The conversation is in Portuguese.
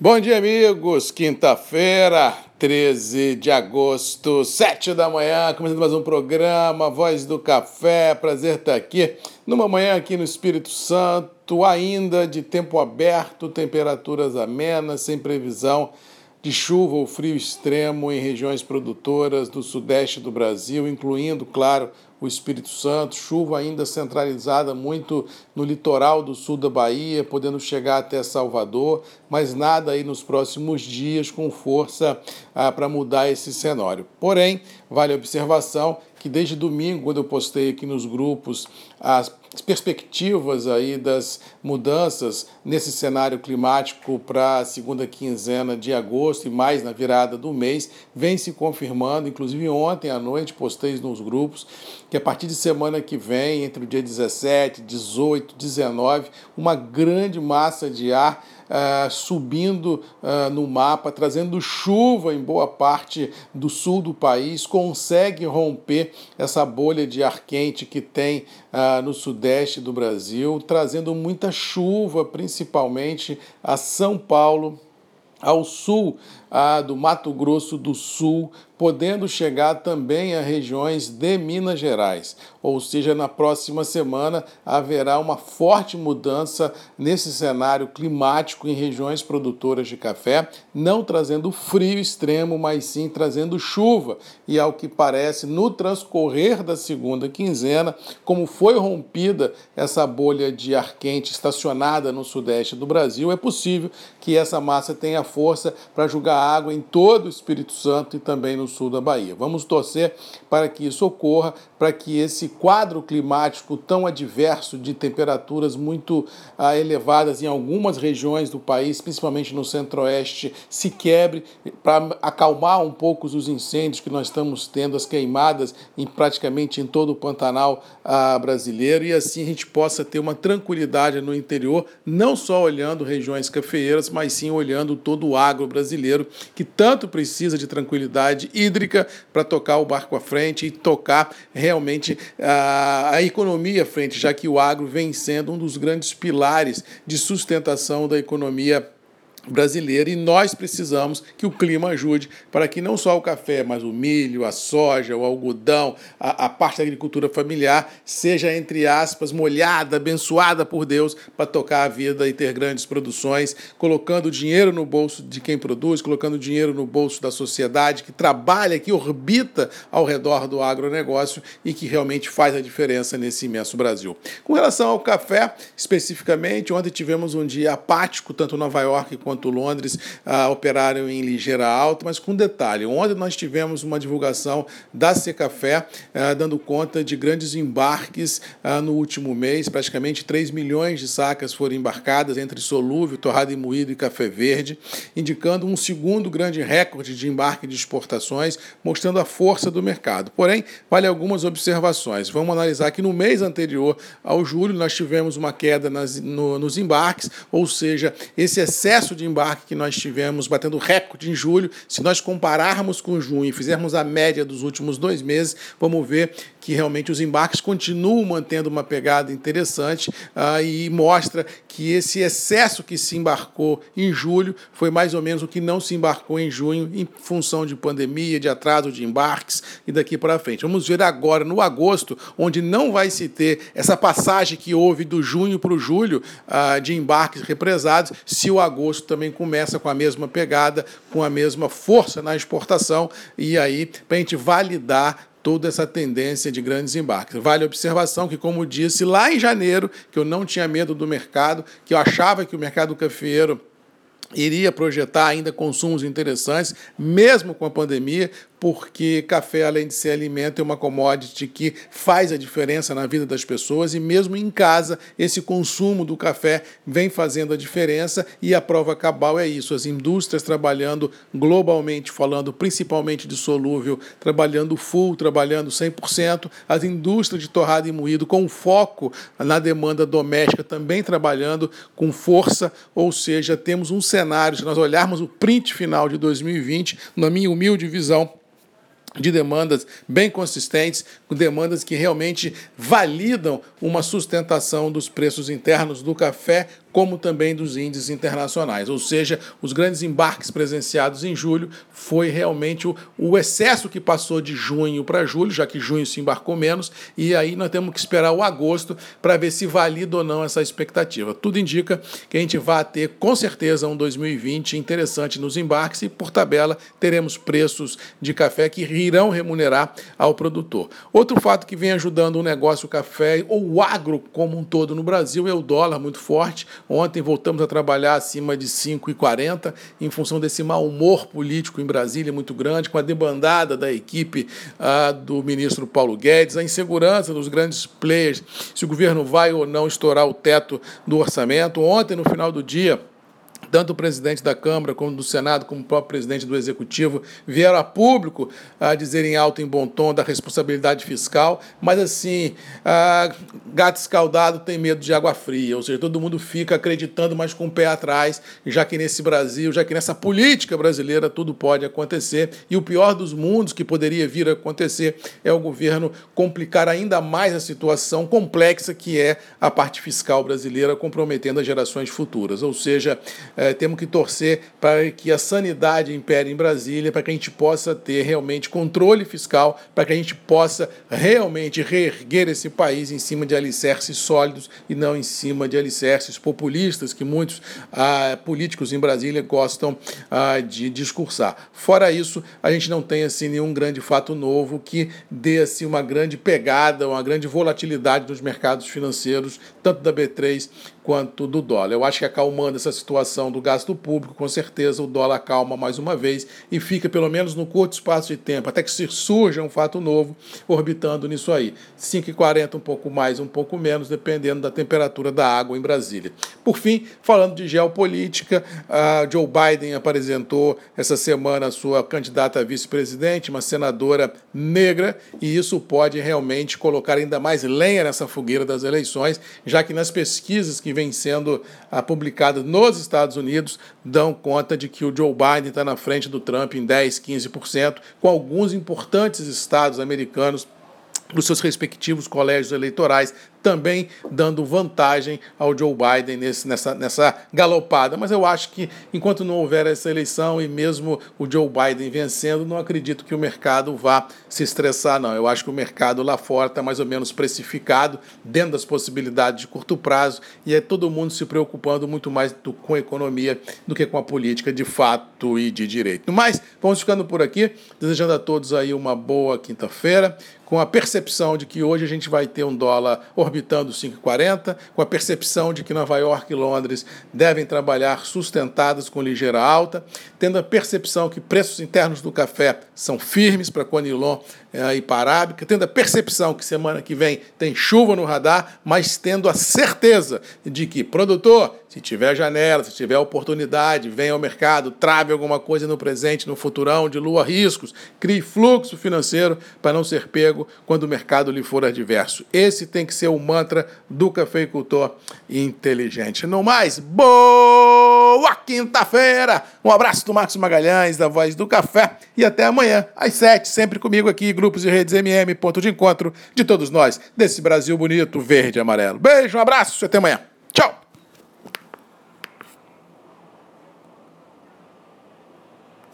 Bom dia, amigos. Quinta-feira, 13 de agosto, 7 da manhã, começando mais um programa Voz do Café. Prazer estar aqui numa manhã aqui no Espírito Santo, ainda de tempo aberto, temperaturas amenas, sem previsão de chuva ou frio extremo em regiões produtoras do sudeste do Brasil, incluindo, claro, o Espírito Santo, chuva ainda centralizada muito no litoral do sul da Bahia, podendo chegar até Salvador, mas nada aí nos próximos dias com força ah, para mudar esse cenário. Porém, vale a observação que desde domingo, quando eu postei aqui nos grupos as perspectivas aí das mudanças nesse cenário climático para a segunda quinzena de agosto e mais na virada do mês, vem se confirmando, inclusive ontem à noite postei nos grupos que a partir de semana que vem, entre o dia 17, 18, 19, uma grande massa de ar uh, subindo uh, no mapa, trazendo chuva em boa parte do sul do país, consegue romper essa bolha de ar quente que tem uh, no sudeste do Brasil, trazendo muita chuva, principalmente a São Paulo ao sul ah, do Mato Grosso do Sul, podendo chegar também a regiões de Minas Gerais. Ou seja, na próxima semana haverá uma forte mudança nesse cenário climático em regiões produtoras de café, não trazendo frio extremo, mas sim trazendo chuva. E ao que parece, no transcorrer da segunda quinzena, como foi rompida essa bolha de ar quente estacionada no sudeste do Brasil, é possível que essa massa tenha força para jogar água em todo o Espírito Santo e também no sul da Bahia. Vamos torcer para que isso ocorra, para que esse quadro climático tão adverso de temperaturas muito ah, elevadas em algumas regiões do país, principalmente no centro-oeste, se quebre para acalmar um pouco os incêndios que nós estamos tendo, as queimadas em praticamente em todo o Pantanal ah, brasileiro e assim a gente possa ter uma tranquilidade no interior, não só olhando regiões cafeeiras, mas sim olhando todo o agro brasileiro que tanto precisa de tranquilidade hídrica para tocar o barco à frente e tocar realmente a, a economia à frente, já que o agro vem sendo um dos grandes pilares de sustentação da economia brasileira e nós precisamos que o clima ajude para que não só o café, mas o milho, a soja, o algodão, a, a parte da agricultura familiar seja, entre aspas, molhada, abençoada por Deus para tocar a vida e ter grandes produções, colocando dinheiro no bolso de quem produz, colocando dinheiro no bolso da sociedade que trabalha, que orbita ao redor do agronegócio e que realmente faz a diferença nesse imenso Brasil. Com relação ao café, especificamente, ontem tivemos um dia apático, tanto em Nova York quanto quanto Londres operaram em ligeira alta, mas com detalhe. Ontem nós tivemos uma divulgação da Secafé ah, dando conta de grandes embarques ah, no último mês, praticamente 3 milhões de sacas foram embarcadas entre solúvel, torrado e moído e café verde, indicando um segundo grande recorde de embarque de exportações, mostrando a força do mercado. Porém, vale algumas observações. Vamos analisar que no mês anterior ao julho nós tivemos uma queda nas, no, nos embarques, ou seja, esse excesso de embarque que nós tivemos, batendo recorde em julho, se nós compararmos com junho e fizermos a média dos últimos dois meses, vamos ver que realmente os embarques continuam mantendo uma pegada interessante uh, e mostra que esse excesso que se embarcou em julho foi mais ou menos o que não se embarcou em junho, em função de pandemia, de atraso de embarques e daqui para frente. Vamos ver agora, no agosto, onde não vai se ter essa passagem que houve do junho para o julho uh, de embarques represados, se o agosto também começa com a mesma pegada, com a mesma força na exportação, e aí, para a gente validar toda essa tendência de grandes embarques. Vale a observação que, como disse lá em janeiro, que eu não tinha medo do mercado, que eu achava que o mercado cafeeiro iria projetar ainda consumos interessantes, mesmo com a pandemia, porque café, além de ser alimento, é uma commodity que faz a diferença na vida das pessoas e mesmo em casa esse consumo do café vem fazendo a diferença e a prova cabal é isso, as indústrias trabalhando globalmente falando, principalmente de solúvel, trabalhando full, trabalhando 100%, as indústrias de torrada e moído com foco na demanda doméstica também trabalhando com força, ou seja, temos um cenário, se nós olharmos o print final de 2020, na minha humilde visão, de demandas bem consistentes, com demandas que realmente validam uma sustentação dos preços internos do café como também dos índices internacionais. Ou seja, os grandes embarques presenciados em julho foi realmente o, o excesso que passou de junho para julho, já que junho se embarcou menos, e aí nós temos que esperar o agosto para ver se valida ou não essa expectativa. Tudo indica que a gente vai ter com certeza um 2020 interessante nos embarques e, por tabela, teremos preços de café que irão remunerar ao produtor. Outro fato que vem ajudando o negócio o café ou o agro como um todo no Brasil é o dólar muito forte. Ontem voltamos a trabalhar acima de 5,40 em função desse mau humor político em Brasília muito grande, com a debandada da equipe ah, do ministro Paulo Guedes, a insegurança dos grandes players, se o governo vai ou não estourar o teto do orçamento. Ontem, no final do dia, tanto o presidente da Câmara, como do Senado, como o próprio presidente do Executivo, vieram a público a dizer em alto e em bom tom da responsabilidade fiscal, mas assim, gato escaldado tem medo de água fria, ou seja, todo mundo fica acreditando, mas com o pé atrás, já que nesse Brasil, já que nessa política brasileira tudo pode acontecer, e o pior dos mundos que poderia vir a acontecer é o governo complicar ainda mais a situação complexa que é a parte fiscal brasileira, comprometendo as gerações futuras, ou seja, é, temos que torcer para que a sanidade impere em Brasília, para que a gente possa ter realmente controle fiscal, para que a gente possa realmente reerguer esse país em cima de alicerces sólidos e não em cima de alicerces populistas que muitos ah, políticos em Brasília gostam ah, de discursar. Fora isso, a gente não tem assim nenhum grande fato novo que dê assim, uma grande pegada, uma grande volatilidade nos mercados financeiros, tanto da B3 quanto do dólar. Eu acho que acalmando essa situação do gasto público, com certeza o dólar acalma mais uma vez e fica, pelo menos no curto espaço de tempo, até que se surja um fato novo, orbitando nisso aí. 5,40, um pouco mais, um pouco menos, dependendo da temperatura da água em Brasília. Por fim, falando de geopolítica, Joe Biden apresentou essa semana a sua candidata a vice-presidente, uma senadora negra, e isso pode realmente colocar ainda mais lenha nessa fogueira das eleições, já que nas pesquisas que vêm sendo ah, publicadas nos Estados Unidos dão conta de que o Joe Biden está na frente do Trump em 10, 15%, com alguns importantes estados americanos nos seus respectivos colégios eleitorais também dando vantagem ao Joe Biden nesse, nessa, nessa galopada. Mas eu acho que enquanto não houver essa eleição e mesmo o Joe Biden vencendo, não acredito que o mercado vá se estressar, não. Eu acho que o mercado lá fora está mais ou menos precificado, dentro das possibilidades de curto prazo, e é todo mundo se preocupando muito mais do, com a economia do que com a política de fato e de direito. Mas vamos ficando por aqui, desejando a todos aí uma boa quinta-feira, com a percepção de que hoje a gente vai ter um dólar orbitando 5,40, com a percepção de que Nova York e Londres devem trabalhar sustentadas com ligeira alta, tendo a percepção que preços internos do café são firmes para Conilon é, e Parábica, tendo a percepção que semana que vem tem chuva no radar, mas tendo a certeza de que produtor, se tiver janela, se tiver oportunidade, venha ao mercado, trave alguma coisa no presente, no futurão, dilua riscos, crie fluxo financeiro para não ser pego quando o mercado lhe for adverso. Esse tem que ser o mantra do cafeicultor inteligente. Não mais, boa quinta-feira! Um abraço do Marcos Magalhães, da Voz do Café, e até amanhã, às sete, sempre comigo aqui grupos e redes MM, ponto de encontro de todos nós, desse Brasil bonito, verde e amarelo. Beijo, um abraço, até amanhã. Tchau!